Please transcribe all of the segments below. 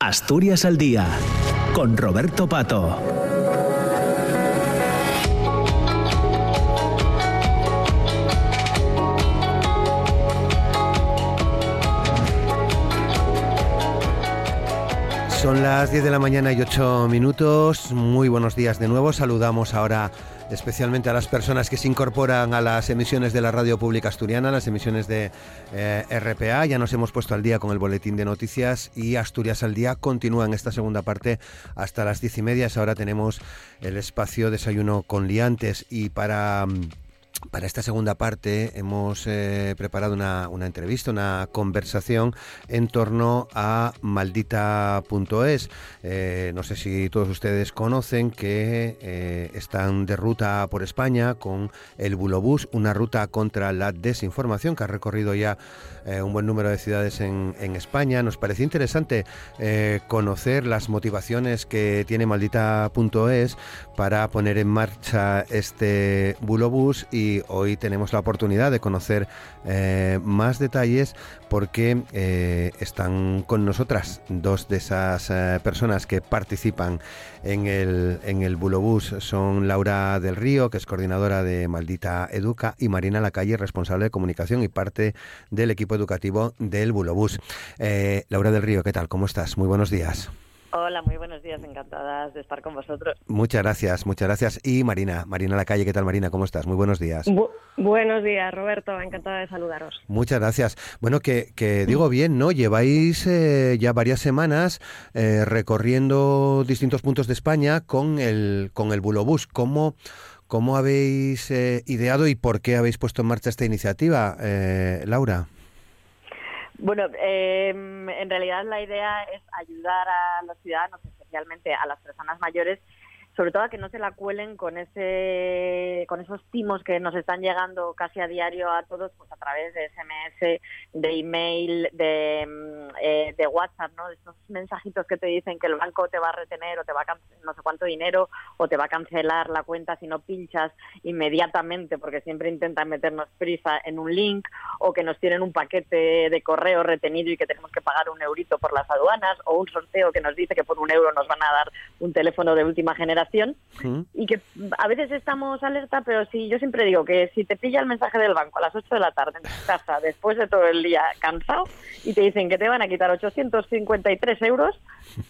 Asturias al Día, con Roberto Pato. Son las 10 de la mañana y 8 minutos. Muy buenos días de nuevo. Saludamos ahora especialmente a las personas que se incorporan a las emisiones de la Radio Pública Asturiana, las emisiones de eh, RPA. Ya nos hemos puesto al día con el boletín de noticias y Asturias al día continúa en esta segunda parte hasta las diez y media. Ahora tenemos el espacio desayuno con liantes y para... Mm, para esta segunda parte hemos eh, preparado una, entrevista, una conversación en torno a maldita.es. Eh, no sé si todos ustedes conocen que eh, están de ruta por España con el Bulobús, una ruta contra la desinformación que ha recorrido ya un buen número de ciudades en, España. Nos pareció interesante conocer las motivaciones que tiene maldita.es para poner en marcha este Bulobús y hoy tenemos la oportunidad de conocer eh, más detalles porque eh, están con nosotras dos de esas eh, personas que participan en el, en el Bulobús. Son Laura del Río, que es coordinadora de Maldita Educa, y Marina Lacalle, responsable de comunicación y parte del equipo educativo del Bulobús. Laura del Río, ¿qué tal? ¿Cómo estás? Muy buenos días. Hola, muy buenos días, encantadas de estar con vosotros. Muchas gracias, muchas gracias. Y Marina, Marina La Calle, ¿qué tal Marina? ¿Cómo estás? Muy buenos días. buenos días, Roberto, encantada de saludaros. Muchas gracias. Bueno, que, que digo bien, ¿no? Lleváis eh, ya varias semanas eh, recorriendo distintos puntos de España con el, con el Bulobús. ¿Cómo, cómo habéis eh, ideado y por qué habéis puesto en marcha esta iniciativa, Laura? Bueno, em, en realidad la idea es ayudar a los ciudadanos, especialmente a las personas mayores, sobre todo a que no se la cuelen con ese con esos timos que nos están llegando casi a diario a todos pues a través de SMS, de email, de, mm, eh, de WhatsApp, ¿no? De esos mensajitos que te dicen que el banco te va a retener o te va a no sé cuánto dinero o te va a cancelar la cuenta si no pinchas inmediatamente porque siempre intentan meternos prisa en un link o que nos tienen un paquete de correo retenido y que tenemos que pagar un eurito por las aduanas o un sorteo que nos dice que por un euro nos van a dar un teléfono de última generación y que a veces estamos alerta, pero sí, yo siempre digo que si te pilla el mensaje del banco a las 8 de la tarde en tu casa, después de todo el día cansado, y te dicen que te van a quitar 853 euros,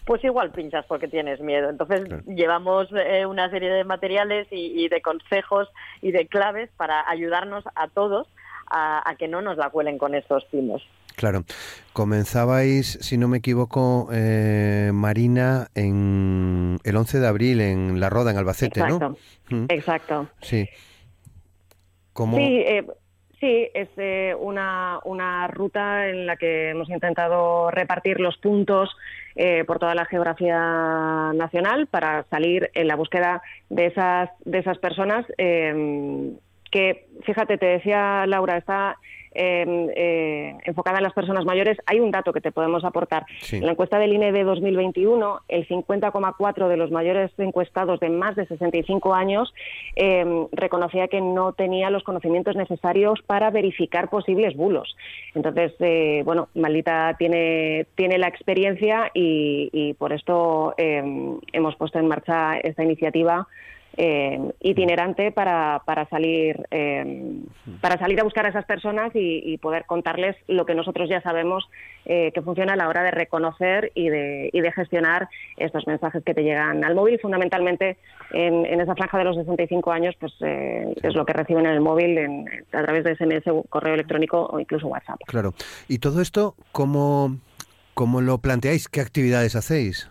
pues igual pinchas porque tienes miedo. Entonces llevamos eh, una serie de materiales y, de consejos y de claves para ayudarnos a todos a, que no nos la cuelen con esos timos. Claro. Comenzabais, si no me equivoco, eh, Marina, en el 11 de abril en La Roda, en Albacete, ¿no? Exacto. Sí. ¿Cómo? Sí, eh, sí es eh, una, una ruta en la que hemos intentado repartir los puntos por toda la geografía nacional para salir en la búsqueda de esas, de esas personas que, fíjate, te decía Laura, está eh, enfocada en las personas mayores, hay un dato que te podemos aportar. En la encuesta del INE de 2021, el 50,4 de los mayores encuestados de más de 65 años em, reconocía que no tenía los conocimientos necesarios para verificar posibles bulos. Entonces, eh, bueno, Maldita tiene, tiene la experiencia y, y por esto em, hemos puesto en marcha esta iniciativa eh, itinerante para, para salir eh, para salir a buscar a esas personas y, poder contarles lo que nosotros ya sabemos eh, que funciona a la hora de reconocer y de, y de gestionar estos mensajes que te llegan al móvil. Fundamentalmente en, esa franja de los 65 años pues es lo que reciben en el móvil a través de SMS correo electrónico o incluso WhatsApp. Claro. Y todo esto cómo cómo lo planteáis qué actividades hacéis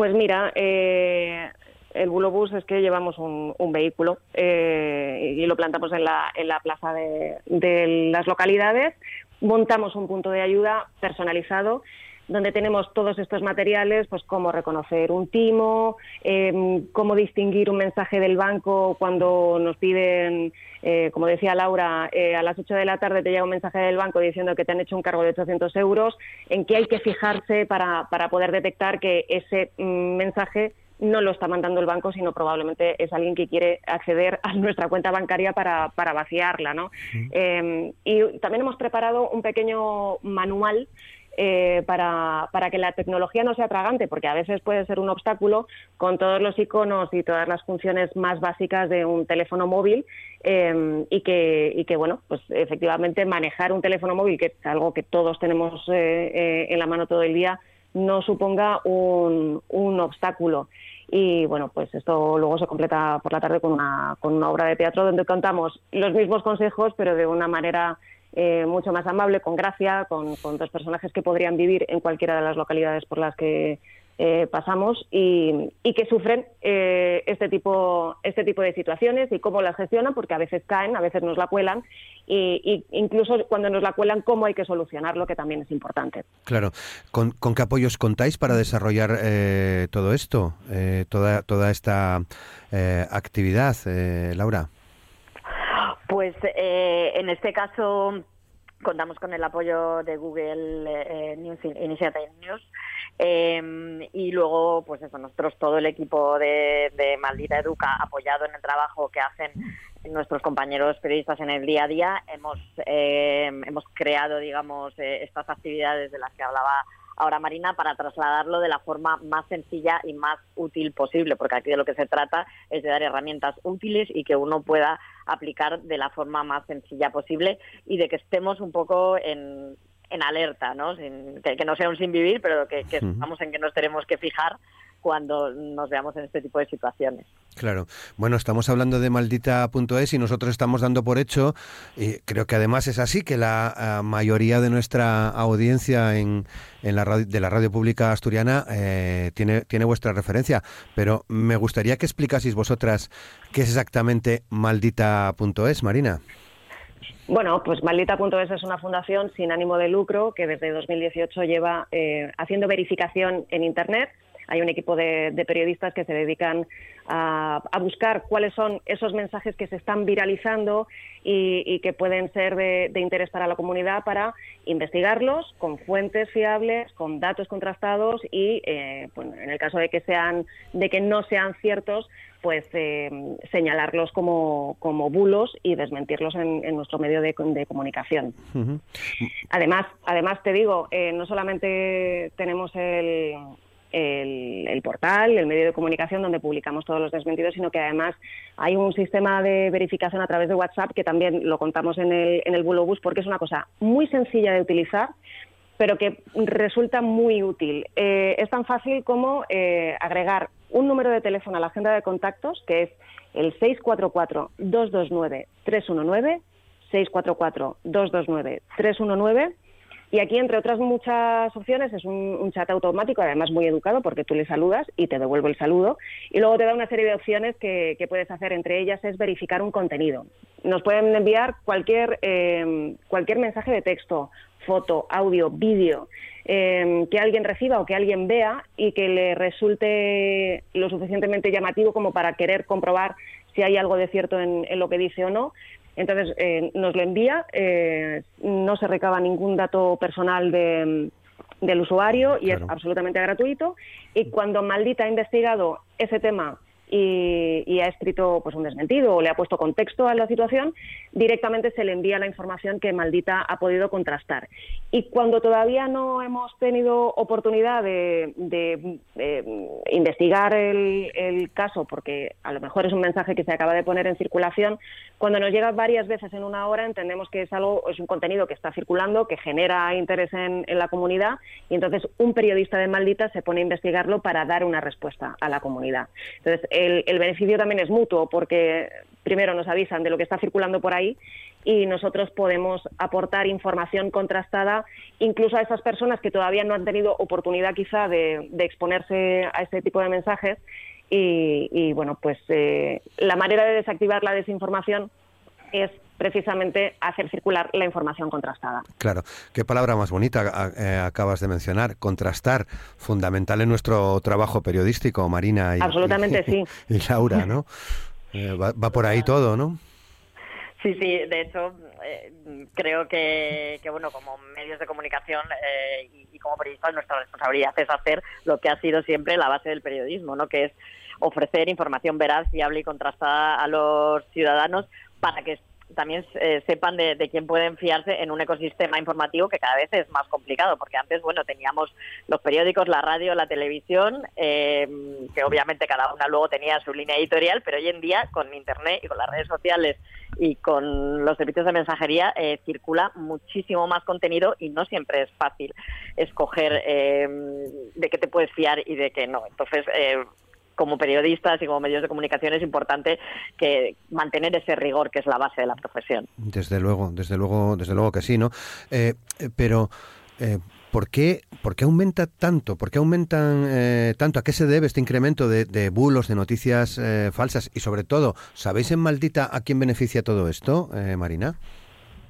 pues mira, eh, el bulobús es que llevamos un, vehículo eh, y lo plantamos en la, en la plaza de, las localidades, montamos un punto de ayuda personalizado donde tenemos todos estos materiales, pues cómo reconocer un timo, em, cómo distinguir un mensaje del banco cuando nos piden, eh, como decía Laura, eh, a las 8 de la tarde te llega un mensaje del banco diciendo que te han hecho un cargo de 800 euros, en qué hay que fijarse para, para poder detectar que ese mm, mensaje no lo está mandando el banco, sino probablemente es alguien que quiere acceder a nuestra cuenta bancaria para, para vaciarla. ¿no? Em, y también hemos preparado un pequeño manual eh, para, para, que la tecnología no sea tragante, porque a veces puede ser un obstáculo con todos los iconos y todas las funciones más básicas de un teléfono móvil eh, y, que, y que, bueno, pues efectivamente manejar un teléfono móvil, que es algo que todos tenemos eh, en la mano todo el día, no suponga un, un obstáculo y bueno, pues esto luego se completa por la tarde con una, con una obra de teatro donde contamos los mismos consejos, pero de una manera eh, mucho más amable, con gracia, con, con dos personajes que podrían vivir en cualquiera de las localidades por las que eh, pasamos y, que sufren eh, este tipo este tipo de situaciones y cómo las gestionan porque a veces caen a veces nos la cuelan y, incluso cuando nos la cuelan cómo hay que solucionarlo que también es importante. Claro. Con, qué apoyos contáis para desarrollar eh, todo esto toda toda esta actividad Laura pues en este caso contamos con el apoyo de Google News Initiative News Em, y luego, pues eso, nosotros, todo el equipo de, Maldita Educa, apoyado en el trabajo que hacen nuestros compañeros periodistas en el día a día, hemos, em, hemos creado, digamos, eh, estas actividades de las que hablaba ahora Marina para trasladarlo de la forma más sencilla y más útil posible, porque aquí de lo que se trata es de dar herramientas útiles y que uno pueda aplicar de la forma más sencilla posible y de que estemos un poco en, en alerta, ¿no? que, no sea un sin vivir, pero que, que estamos en que nos tenemos que fijar cuando nos veamos en este tipo de situaciones. Claro. Bueno, estamos hablando de maldita.es y nosotros estamos dando por hecho, y creo que además es así, que la eh, mayoría de nuestra audiencia en, en la radio, de la radio pública asturiana eh, tiene, tiene vuestra referencia. Pero me gustaría que explicaseis vosotras qué es exactamente maldita.es, Marina. Bueno, pues Maldita.es es una fundación sin ánimo de lucro que desde 2018 lleva eh, haciendo verificación en Internet. Hay un equipo de, periodistas que se dedican a, buscar cuáles son esos mensajes que se están viralizando y, que pueden ser de, interés para la comunidad para investigarlos con fuentes fiables, con datos contrastados y, eh, en el caso de que sean, de que no sean ciertos, pues eh, señalarlos como, como, bulos y desmentirlos en, nuestro medio de, comunicación. Además, además te digo, eh, no solamente tenemos el, el, portal, el medio de comunicación donde publicamos todos los desmentidos, sino que además hay un sistema de verificación a través de WhatsApp que también lo contamos en el, en el Bulobus porque es una cosa muy sencilla de utilizar pero que resulta muy útil. Eh, es tan fácil como agregar un número de teléfono a la agenda de contactos que es el 644-229-319, 644-229-319. Y aquí, entre otras muchas opciones, es un, chat automático, además muy educado, porque tú le saludas y te devuelve el saludo. Y luego te da una serie de opciones que, puedes hacer. Entre ellas es verificar un contenido. Nos pueden enviar cualquier, eh, cualquier mensaje de texto, foto, audio, vídeo. Em, que alguien reciba o que alguien vea y que le resulte lo suficientemente llamativo como para querer comprobar si hay algo de cierto en, lo que dice o no. Entonces eh, nos lo envía, eh, no se recaba ningún dato personal del usuario y es absolutamente gratuito. Y cuando Maldita ha investigado ese tema y, ha escrito pues un desmentido o le ha puesto contexto a la situación, directamente se le envía la información que Maldita ha podido contrastar. Y cuando todavía no hemos tenido oportunidad de, investigar el, caso, porque a lo mejor es un mensaje que se acaba de poner en circulación, cuando nos llega varias veces en una hora entendemos que es algo, es un contenido que está circulando, que genera interés en, en la comunidad, y entonces un periodista de Maldita se pone a investigarlo para dar una respuesta a la comunidad. Entonces, el, beneficio también es mutuo porque primero nos avisan de lo que está circulando por ahí y nosotros podemos aportar información contrastada incluso a esas personas que todavía no han tenido oportunidad quizá de, exponerse a este tipo de mensajes y, bueno pues eh, la manera de desactivar la desinformación es precisamente hacer circular la información contrastada. Claro, qué palabra más bonita eh, acabas de mencionar, contrastar, fundamental en nuestro trabajo periodístico, Marina y, Absolutamente, sí. y Laura, ¿no? Eh, va, por ahí todo, ¿no? Sí, sí, de hecho, eh, creo que, bueno, como medios de comunicación y, y, como periodistas, nuestra responsabilidad es hacer lo que ha sido siempre la base del periodismo, ¿no? Que es ofrecer información veraz, fiable y contrastada a los ciudadanos para que también eh, sepan de, quién pueden fiarse en un ecosistema informativo que cada vez es más complicado, porque antes, bueno, teníamos los periódicos, la radio, la televisión, em, que obviamente cada una luego tenía su línea editorial, pero hoy en día con Internet y con las redes sociales y con los servicios de mensajería eh, circula muchísimo más contenido y no siempre es fácil escoger em, de qué te puedes fiar y de qué no. Entonces, eh, como periodistas y como medios de comunicación es importante que mantener ese rigor que es la base de la profesión. Desde luego, desde luego, desde luego que sí, ¿no? Eh, eh, pero eh, ¿por, qué, ¿por qué aumenta tanto? ¿Por qué aumentan tanto? ¿A qué se debe este incremento de, de bulos, de noticias falsas? Y sobre todo, ¿sabéis en Maldita a quién beneficia todo esto, Marina?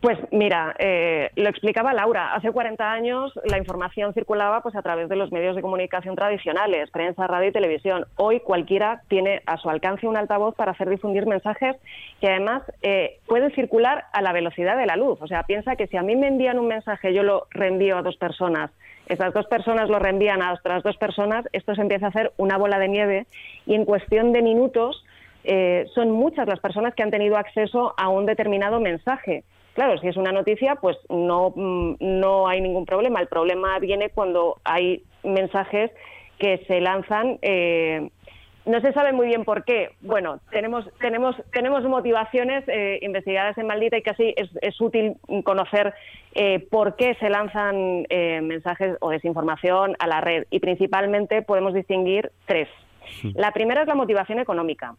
Pues mira, eh, lo explicaba Laura. Hace 40 años la información circulaba pues a través de los medios de comunicación tradicionales, prensa, radio y televisión. Hoy cualquiera tiene a su alcance un altavoz para hacer difundir mensajes que además eh, pueden circular a la velocidad de la luz. O sea, piensa que si a mí me envían un mensaje, yo lo reenvío a dos personas, esas dos personas lo reenvían a otras dos personas, esto se empieza a hacer una bola de nieve y en cuestión de minutos eh, son muchas las personas que han tenido acceso a un determinado mensaje. Claro, si es una noticia, pues no, mm, no hay ningún problema. El problema viene cuando hay mensajes que se lanzan. Eh, no se sabe muy bien por qué. Bueno, tenemos, tenemos, tenemos motivaciones eh, investigadas en Maldita y casi es, es útil conocer eh, por qué se lanzan mensajes o desinformación a la red. Y principalmente podemos distinguir tres. La primera es la motivación económica.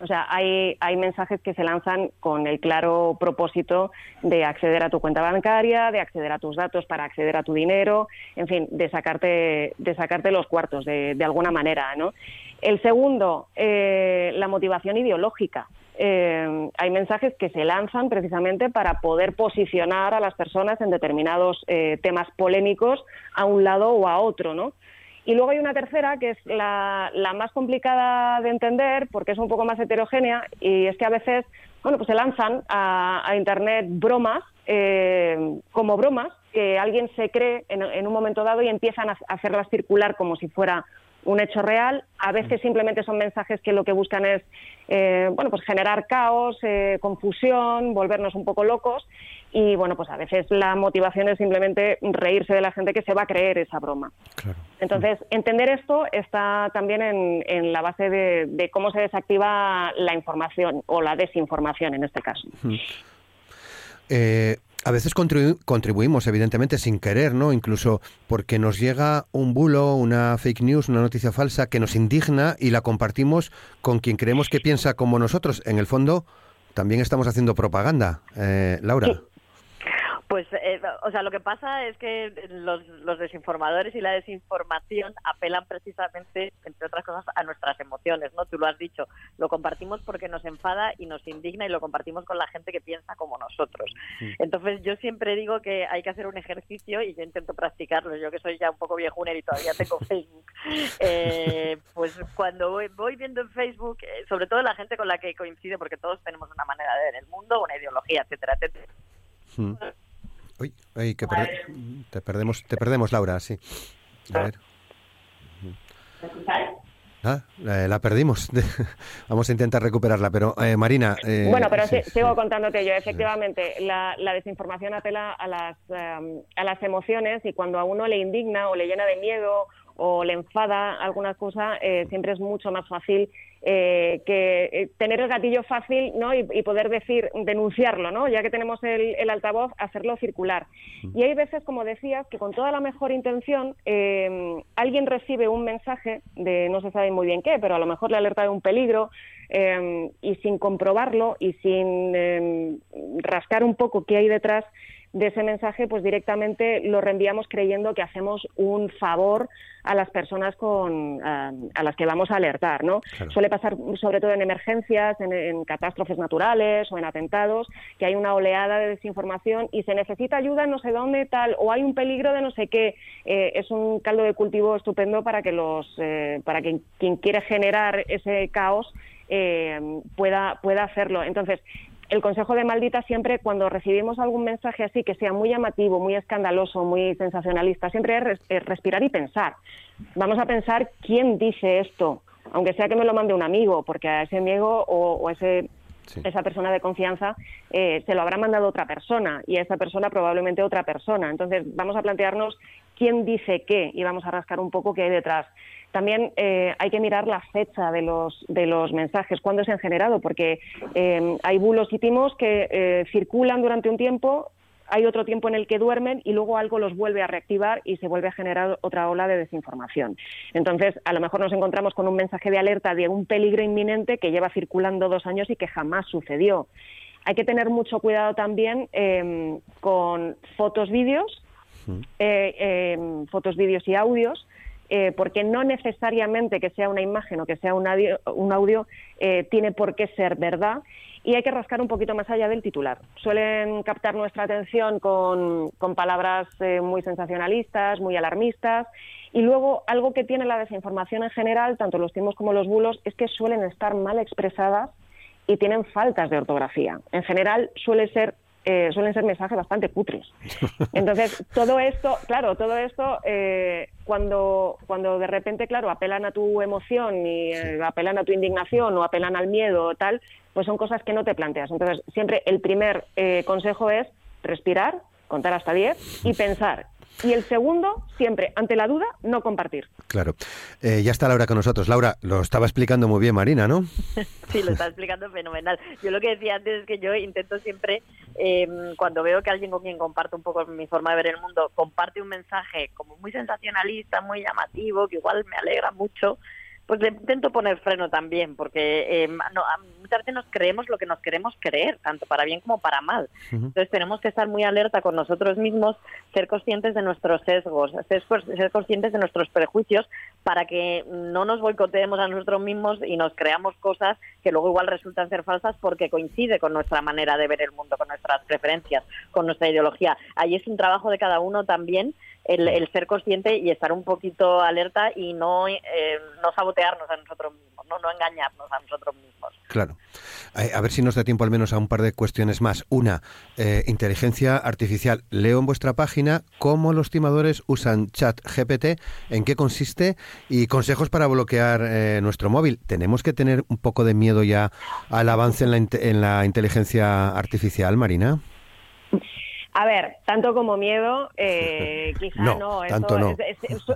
O sea, hay, hay mensajes que se lanzan con el claro propósito de acceder a tu cuenta bancaria, de acceder a tus datos para acceder a tu dinero, en fin, de sacarte, de sacarte los cuartos de, de alguna manera, ¿no? El segundo, eh, la motivación ideológica. Eh, hay mensajes que se lanzan precisamente para poder posicionar a las personas en determinados eh, temas polémicos a un lado o a otro, ¿no? Y luego hay una tercera que es la, más complicada de entender porque es un poco más heterogénea y es que a veces, bueno, pues se lanzan a, Internet bromas eh, como bromas que alguien se cree en, un momento dado y empiezan a hacerlas circular como si fuera un hecho real. A veces simplemente son mensajes que lo que buscan es eh, bueno, pues generar caos, eh, confusión, volvernos un poco locos. Y bueno, pues a veces la motivación es simplemente reírse de la gente que se va a creer esa broma. Entonces, entender esto está también en, la base de, cómo se desactiva la información o la desinformación en este caso. Eh, a veces contribuimos, evidentemente, sin querer, ¿no? Incluso porque nos llega un bulo, una fake news, una noticia falsa que nos indigna y la compartimos con quien creemos que piensa como nosotros. En el fondo, también estamos haciendo propaganda. Eh, Laura. Pues, eh, o sea, lo que pasa es que los, los, desinformadores y la desinformación apelan precisamente, entre otras cosas, a nuestras emociones, ¿no? Tú lo has dicho, lo compartimos porque nos enfada y nos indigna y lo compartimos con la gente que piensa como nosotros. Entonces, yo siempre digo que hay que hacer un ejercicio y yo intento practicarlo. Yo que soy ya un poco viejuner y todavía tengo Facebook, eh, pues cuando voy, viendo en Facebook, eh, sobre todo la gente con la que coincide, porque todos tenemos una manera de ver el mundo, una ideología, etcétera, etcétera. Uy, que te perdemos, te perdemos, Laura, sí. A ver. Ah, la, perdimos. Vamos a intentar recuperarla, pero eh, Marina. Eh, bueno, pero sigo contándote yo. Efectivamente, la, desinformación apela a las, em, a las emociones y cuando a uno le indigna o le llena de miedo o le enfada alguna cosa, eh, siempre es mucho más fácil eh, que eh, tener el gatillo fácil ¿no? y, poder decir, denunciarlo, ¿no? ya que tenemos el, el, altavoz, hacerlo circular. Y hay veces, como decías, que con toda la mejor intención alguien recibe un mensaje de no se sabe muy bien qué, pero a lo mejor le alerta de un peligro y sin comprobarlo y sin rascar un poco qué hay detrás, de ese mensaje, pues directamente lo reenviamos creyendo que hacemos un favor a las personas con, a, las que vamos a alertar, ¿no? Suele pasar sobre todo en emergencias, en, catástrofes naturales o en atentados, que hay una oleada de desinformación y se necesita ayuda no sé dónde tal o hay un peligro de no sé qué. Eh, es un caldo de cultivo estupendo para que los, eh, para que quien quiere generar ese caos eh, pueda, pueda hacerlo. Entonces, el consejo de maldita siempre cuando recibimos algún mensaje así que sea muy llamativo, muy escandaloso, muy sensacionalista, siempre es, respirar y pensar. Vamos a pensar quién dice esto, aunque sea que me lo mande un amigo, porque a ese amigo o, ese esa persona de confianza eh, se lo habrá mandado otra persona y a esa persona probablemente otra persona. Entonces vamos a plantearnos quién dice qué y vamos a rascar un poco qué hay detrás. También eh, hay que mirar la fecha de los, de los mensajes, cuándo se han generado, porque eh, hay bulos y timos que circulan durante un tiempo, hay otro tiempo en el que duermen y luego algo los vuelve a reactivar y se vuelve a generar otra ola de desinformación. Entonces, a lo mejor nos encontramos con un mensaje de alerta de un peligro inminente que lleva circulando dos años y que jamás sucedió. Hay que tener mucho cuidado también em, con fotos, vídeos, eh, em, fotos, vídeos y audios, eh, porque no necesariamente que sea una imagen o que sea un audio, eh, tiene por qué ser verdad y hay que rascar un poquito más allá del titular. Suelen captar nuestra atención con, palabras eh, muy sensacionalistas, muy alarmistas, y luego algo que tiene la desinformación en general, tanto los timos como los bulos, es que suelen estar mal expresadas y tienen faltas de ortografía. En general suele ser eh, suelen ser mensajes bastante cutres. Entonces, todo esto, claro, todo esto, eh, cuando, cuando de repente, claro, apelan a tu emoción y apelan a tu indignación o apelan al miedo o tal, pues son cosas que no te planteas. Entonces, siempre el primer eh, consejo es respirar, contar hasta 10 y pensar. Y el segundo, siempre, ante la duda, no compartir. Claro. Eh, ya está Laura con nosotros. Laura, lo estaba explicando muy bien Marina, ¿no? sí, lo está explicando fenomenal. Yo lo que decía antes es que yo intento siempre, em, cuando veo que alguien con quien comparto un poco mi forma de ver el mundo, comparte un mensaje como muy sensacionalista, muy llamativo, que igual me alegra mucho, pues le intento poner freno también, porque eh, no, muchas veces nos creemos lo que nos queremos creer, tanto para bien como para mal. Entonces tenemos que estar muy alerta con nosotros mismos, ser conscientes de nuestros sesgos, ser, ser conscientes de nuestros prejuicios, para que no nos boicoteemos a nosotros mismos y nos creamos cosas que luego igual resultan ser falsas porque coincide con nuestra manera de ver el mundo, con nuestras preferencias, con nuestra ideología. Ahí es un trabajo de cada uno también el, ser consciente y estar un poquito alerta y no, eh, no sabotearnos a nosotros mismos, no, no engañarnos a nosotros mismos. Claro. A ver si nos da tiempo al menos a un par de cuestiones más. Una, eh, inteligencia artificial. Leo en vuestra página cómo los timadores usan chat GPT, en qué consiste y consejos para bloquear eh, nuestro móvil. ¿Tenemos que tener un poco de miedo ya al avance en la, en la inteligencia artificial, Marina? A ver, tanto como miedo, eh, quizá no.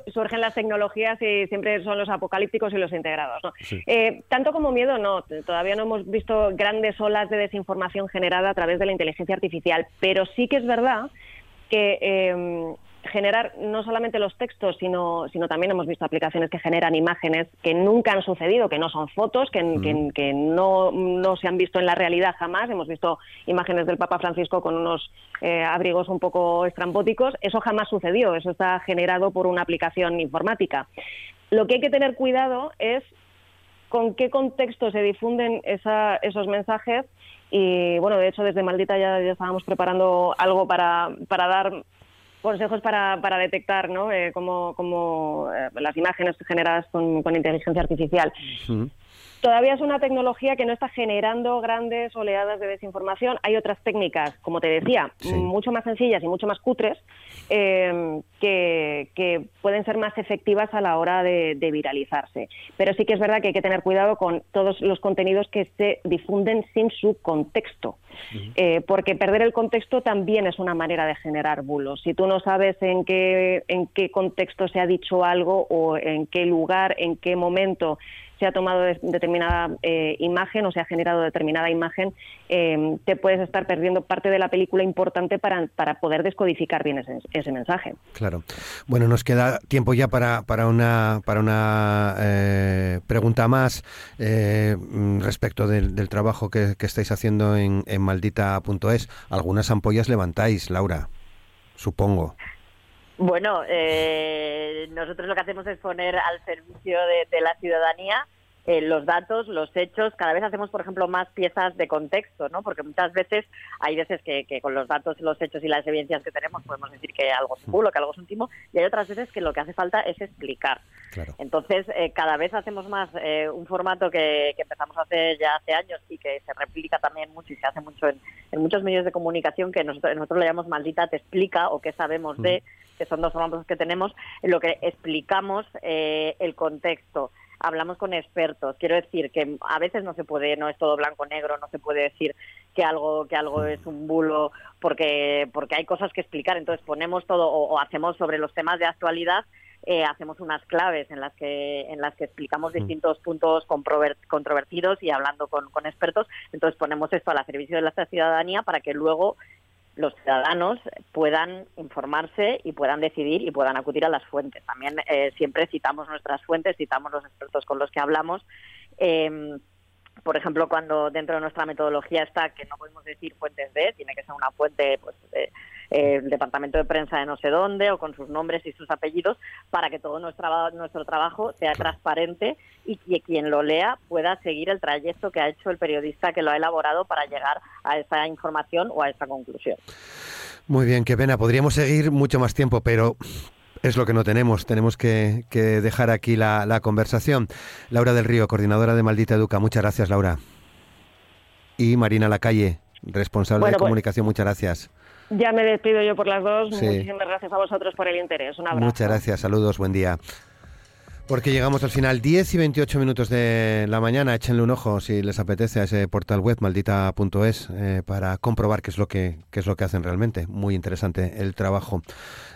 surgen las tecnologías y siempre son los apocalípticos y los integrados. Eh, tanto como miedo, no. Todavía no hemos visto grandes olas de desinformación generada a través de la inteligencia artificial, pero sí que es verdad que eh, generar no solamente los textos, sino, sino también hemos visto aplicaciones que generan imágenes que nunca han sucedido, que no son fotos, que, que, no, no, se han visto en la realidad jamás. Hemos visto imágenes del Papa Francisco con unos eh, abrigos un poco estrambóticos. Eso jamás sucedió, eso está generado por una aplicación informática. Lo que hay que tener cuidado es con qué contexto se difunden esa, esos mensajes y bueno, de hecho desde Maldita ya, ya estábamos preparando algo para, para dar consejos para, para detectar ¿no? Eh, como, eh, las imágenes generadas con inteligencia artificial todavía es una tecnología que no está generando grandes oleadas de desinformación. Hay otras técnicas, como te decía, mucho más sencillas y mucho más cutres, em, que, pueden ser más efectivas a la hora de, viralizarse. Pero sí que es verdad que hay que tener cuidado con todos los contenidos que se difunden sin su contexto, eh, porque perder el contexto también es una manera de generar bulos. Si tú no sabes en qué, en qué contexto se ha dicho algo o en qué lugar, en qué momento se ha tomado determinada eh, imagen o se ha generado determinada imagen, eh, te puedes estar perdiendo parte de la película importante para, para poder descodificar bien ese, ese, mensaje. Claro. Bueno, nos queda tiempo ya para, para una, para una eh, pregunta más respecto del, trabajo que, estáis haciendo en, en maldita.es. Algunas ampollas levantáis, Laura, supongo. Bueno, eh, nosotros lo que hacemos es poner al servicio de, la ciudadanía eh, los datos, los hechos. Cada vez hacemos, por ejemplo, más piezas de contexto, ¿no? Porque muchas veces hay veces que, con los datos, los hechos y las evidencias que tenemos podemos decir que algo es un bulo, que algo es un timo, y hay otras veces que lo que hace falta es explicar. Entonces, eh, cada vez hacemos más un formato que, empezamos a hacer ya hace años y que se replica también mucho y se hace mucho en, muchos medios de comunicación que nosotros, nosotros le llamamos maldita te explica o qué sabemos de que son dos formatos que tenemos, en lo que explicamos eh, el contexto. hablamos con expertos. Quiero decir que a veces no se puede, no es todo blanco-negro, no se puede decir que algo, que algo es un bulo porque, porque hay cosas que explicar. Entonces ponemos todo o, hacemos sobre los temas de actualidad eh, hacemos unas claves en las que en las que explicamos distintos puntos controvertidos y hablando con, con, expertos. Entonces ponemos esto al servicio de la ciudadanía para que luego los ciudadanos puedan informarse y puedan decidir y puedan acudir a las fuentes. También eh, siempre citamos nuestras fuentes, citamos los expertos con los que hablamos. Eh, por ejemplo, cuando dentro de nuestra metodología está que no podemos decir fuentes de, tiene que ser una fuente pues, de, eh, el departamento de prensa de no sé dónde o con sus nombres y sus apellidos para que todo nuestro, nuestro trabajo sea transparente y que quien lo lea pueda seguir el trayecto que ha hecho el periodista que lo ha elaborado para llegar a esa información o a esa conclusión. Muy bien, qué pena. Podríamos seguir mucho más tiempo, pero es lo que no tenemos. Tenemos que, dejar aquí la, conversación. Laura del Río, coordinadora de Maldita Educa. Muchas gracias, Laura. Y Marina Lacalle, responsable de pues comunicación. Muchas gracias. Ya me despido yo por las dos. Muchísimas gracias a vosotros por el interés. Un abrazo. Muchas gracias. Saludos. Buen día. Porque llegamos al final, 10 y 28 minutos de la mañana. Échenle un ojo si les apetece a ese portal web maldita.es eh, para comprobar qué es lo que qué es lo que hacen realmente. Muy interesante el trabajo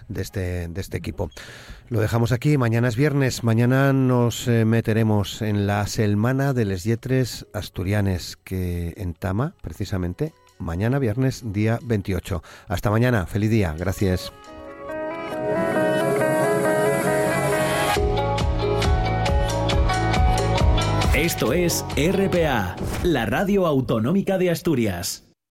de este de este equipo. Lo dejamos aquí. Mañana es viernes. Mañana nos eh, meteremos en la Selmana de les Yetres Asturianes que en Tama, precisamente, mañana viernes día 28. Hasta mañana. Feliz día. Gracias. Esto es RPA, la radio autonómica de Asturias.